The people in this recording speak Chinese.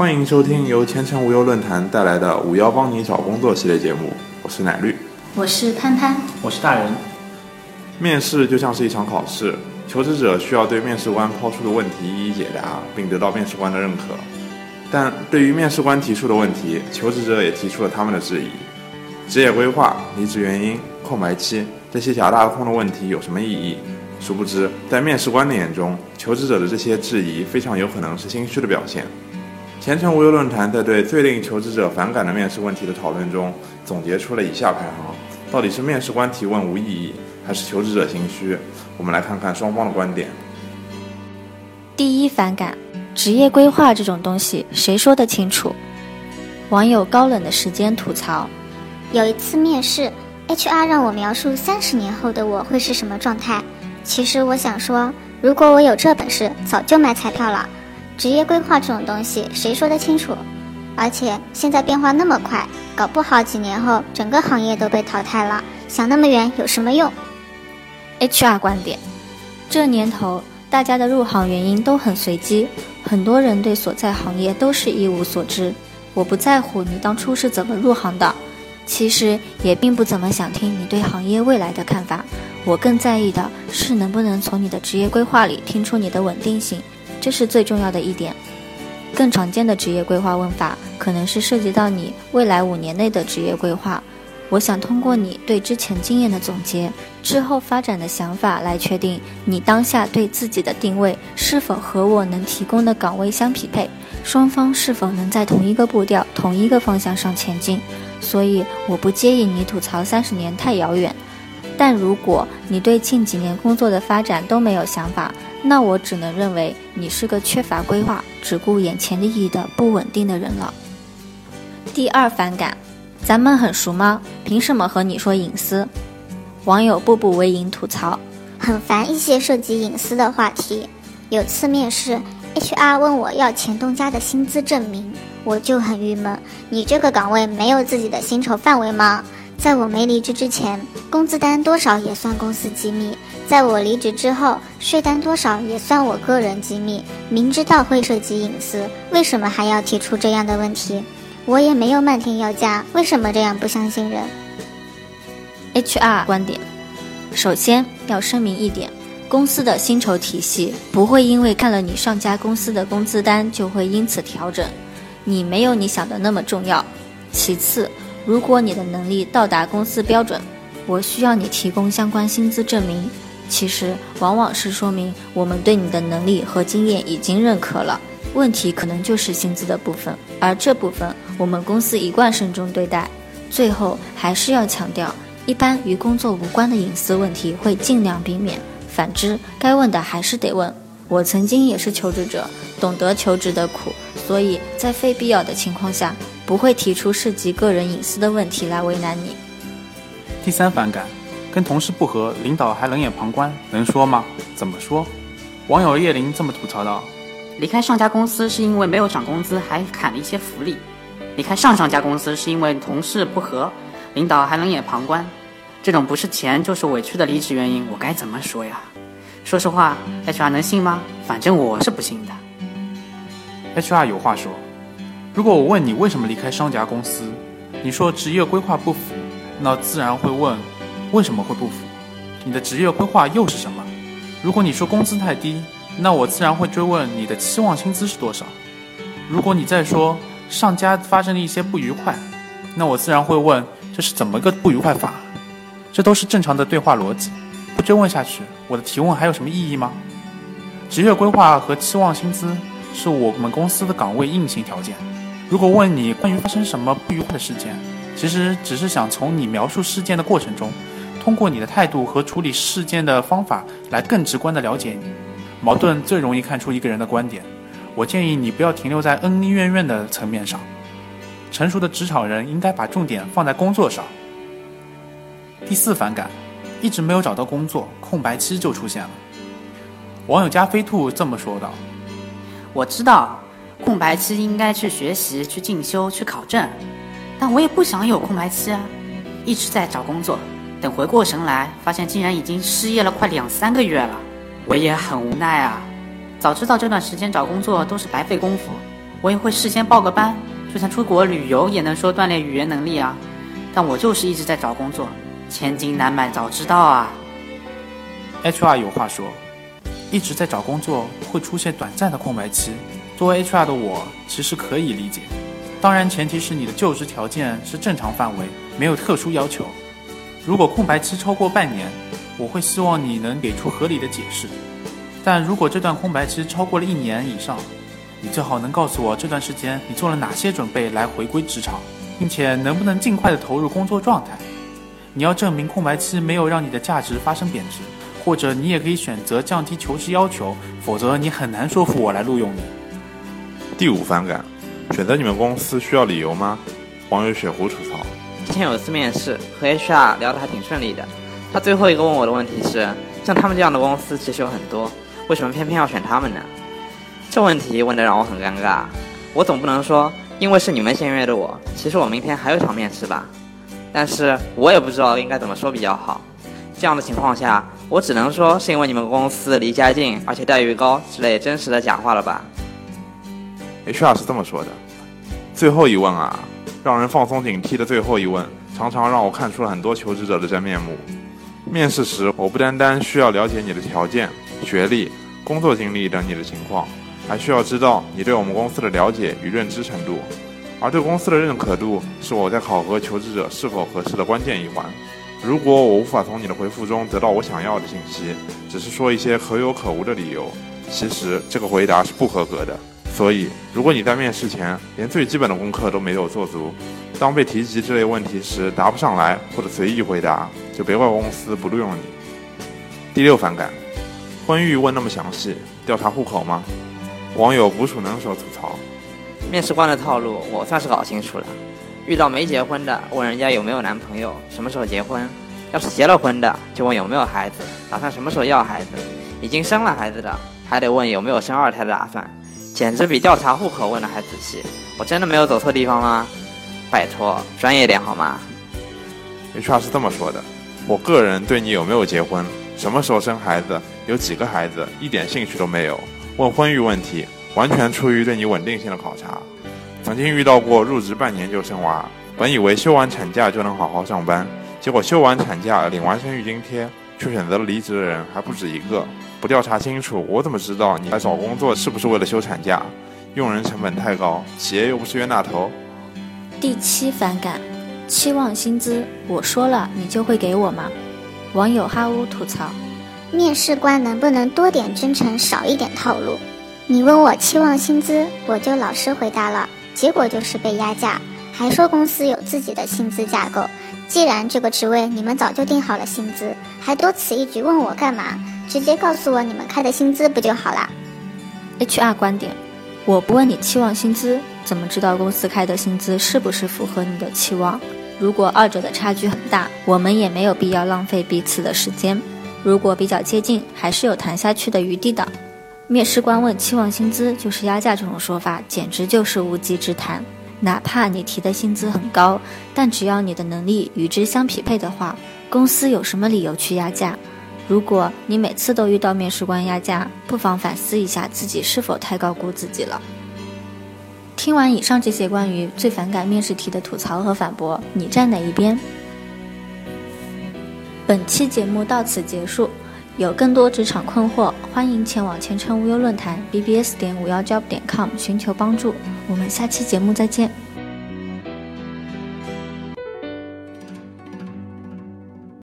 欢迎收听由前程无忧论坛带来的“五幺帮你找工作”系列节目，我是奶绿，我是潘潘，我是大人。面试就像是一场考试，求职者需要对面试官抛出的问题一一解答，并得到面试官的认可。但对于面试官提出的问题，求职者也提出了他们的质疑：职业规划、离职原因、空白期这些假大空的问题有什么意义？殊不知，在面试官的眼中，求职者的这些质疑非常有可能是心虚的表现。前程无忧论坛在对最令求职者反感的面试问题的讨论中，总结出了以下排行：到底是面试官提问无意义，还是求职者心虚？我们来看看双方的观点。第一反感，职业规划这种东西，谁说得清楚？网友高冷的时间吐槽：有一次面试，HR 让我描述三十年后的我会是什么状态。其实我想说，如果我有这本事，早就买彩票了。职业规划这种东西，谁说得清楚？而且现在变化那么快，搞不好几年后整个行业都被淘汰了。想那么远有什么用？HR 观点：这年头，大家的入行原因都很随机，很多人对所在行业都是一无所知。我不在乎你当初是怎么入行的，其实也并不怎么想听你对行业未来的看法。我更在意的是能不能从你的职业规划里听出你的稳定性，这是最重要的一点。更常见的职业规划问法可能是涉及到你未来五年内的职业规划。我想通过你对之前经验的总结、之后发展的想法来确定你当下对自己的定位是否和我能提供的岗位相匹配，双方是否能在同一个步调、同一个方向上前进。所以我不介意你吐槽三十年太遥远。但如果你对近几年工作的发展都没有想法，那我只能认为你是个缺乏规划、只顾眼前利益的不稳定的人了。第二反感，咱们很熟吗？凭什么和你说隐私？网友步步为营吐槽，很烦一些涉及隐私的话题。有次面试，HR 问我要前东家的薪资证明，我就很郁闷。你这个岗位没有自己的薪酬范围吗？在我没离职之前，工资单多少也算公司机密；在我离职之后，税单多少也算我个人机密。明知道会涉及隐私，为什么还要提出这样的问题？我也没有漫天要价，为什么这样不相信人？HR 观点：首先要声明一点，公司的薪酬体系不会因为看了你上家公司的工资单就会因此调整，你没有你想的那么重要。其次。如果你的能力到达公司标准，我需要你提供相关薪资证明。其实往往是说明我们对你的能力和经验已经认可了。问题可能就是薪资的部分，而这部分我们公司一贯慎重对待。最后还是要强调，一般与工作无关的隐私问题会尽量避免。反之，该问的还是得问。我曾经也是求职者，懂得求职的苦，所以在非必要的情况下。不会提出涉及个人隐私的问题来为难你。第三反感，跟同事不和，领导还冷眼旁观，能说吗？怎么说？网友叶林这么吐槽道：离开上家公司是因为没有涨工资，还砍了一些福利；离开上上家公司是因为同事不和，领导还冷眼旁观。这种不是钱就是委屈的离职原因，我该怎么说呀？说实话，HR 能信吗？反正我是不信的。HR 有话说。如果我问你为什么离开上家公司，你说职业规划不符，那自然会问为什么会不符？你的职业规划又是什么？如果你说工资太低，那我自然会追问你的期望薪资是多少。如果你再说上家发生了一些不愉快，那我自然会问这是怎么个不愉快法？这都是正常的对话逻辑。不追问下去，我的提问还有什么意义吗？职业规划和期望薪资是我们公司的岗位硬性条件。如果问你关于发生什么不愉快的事件，其实只是想从你描述事件的过程中，通过你的态度和处理事件的方法来更直观的了解你。矛盾最容易看出一个人的观点。我建议你不要停留在恩恩怨怨的层面上。成熟的职场人应该把重点放在工作上。第四反感，一直没有找到工作，空白期就出现了。网友加菲兔这么说道：“我知道。”空白期应该去学习、去进修、去考证，但我也不想有空白期啊！一直在找工作，等回过神来，发现竟然已经失业了快两三个月了，我也很无奈啊！早知道这段时间找工作都是白费功夫，我也会事先报个班，就算出国旅游也能说锻炼语言能力啊。但我就是一直在找工作，千金难买早知道啊。HR 有话说，一直在找工作会出现短暂的空白期。作为 HR 的我，其实可以理解，当然前提是你的就职条件是正常范围，没有特殊要求。如果空白期超过半年，我会希望你能给出合理的解释。但如果这段空白期超过了一年以上，你最好能告诉我这段时间你做了哪些准备来回归职场，并且能不能尽快的投入工作状态。你要证明空白期没有让你的价值发生贬值，或者你也可以选择降低求职要求，否则你很难说服我来录用你。第五反感，选择你们公司需要理由吗？网友雪狐吐槽。之前有一次面试，和 HR 聊得还挺顺利的。他最后一个问我的问题是：像他们这样的公司其实有很多，为什么偏偏要选他们呢？这问题问得让我很尴尬。我总不能说因为是你们先约的我，其实我明天还有一场面试吧。但是我也不知道应该怎么说比较好。这样的情况下，我只能说是因为你们公司离家近，而且待遇高之类真实的假话了吧。HR 是这么说的：最后一问啊，让人放松警惕的最后一问，常常让我看出了很多求职者的真面目。面试时，我不单单需要了解你的条件、学历、工作经历等你的情况，还需要知道你对我们公司的了解与认知程度。而对公司的认可度，是我在考核求职者是否合适的关键一环。如果我无法从你的回复中得到我想要的信息，只是说一些可有可无的理由，其实这个回答是不合格的。所以，如果你在面试前连最基本的功课都没有做足，当被提及这类问题时答不上来或者随意回答，就别怪公司不录用你。第六反感，婚育问那么详细，调查户口吗？网友捕鼠能手吐槽。面试官的套路我算是搞清楚了。遇到没结婚的，问人家有没有男朋友，什么时候结婚；要是结了婚的，就问有没有孩子，打算什么时候要孩子；已经生了孩子的，还得问有没有生二胎的打算。简直比调查户口问的还仔细。我真的没有走错地方吗？拜托，专业点好吗？HR 是这么说的：我个人对你有没有结婚、什么时候生孩子、有几个孩子一点兴趣都没有。问婚育问题，完全出于对你稳定性的考察。曾经遇到过入职半年就生娃，本以为休完产假就能好好上班，结果休完产假领完生育津贴，却选择了离职的人还不止一个。不调查清楚，我怎么知道你来找工作是不是为了休产假？用人成本太高，企业又不是冤大头。第七反感，期望薪资，我说了你就会给我吗？网友哈乌吐槽。面试官能不能多点真诚，少一点套路？你问我期望薪资，我就老实回答了，结果就是被压价，还说公司有自己的薪资架构。既然这个职位你们早就定好了薪资，还多此一举问我干嘛？直接告诉我你们开的薪资不就好啦？HR 观点：我不问你期望薪资，怎么知道公司开的薪资是不是符合你的期望？如果二者的差距很大，我们也没有必要浪费彼此的时间。如果比较接近，还是有谈下去的余地的。面试官问期望薪资就是压价，这种说法简直就是无稽之谈。哪怕你提的薪资很高，但只要你的能力与之相匹配的话，公司有什么理由去压价？如果你每次都遇到面试官压价，不妨反思一下自己是否太高估自己了。听完以上这些关于最反感面试题的吐槽和反驳，你站哪一边？本期节目到此结束。有更多职场困惑，欢迎前往前程无忧论坛 bbs 点五幺 job 点 com 寻求帮助。我们下期节目再见。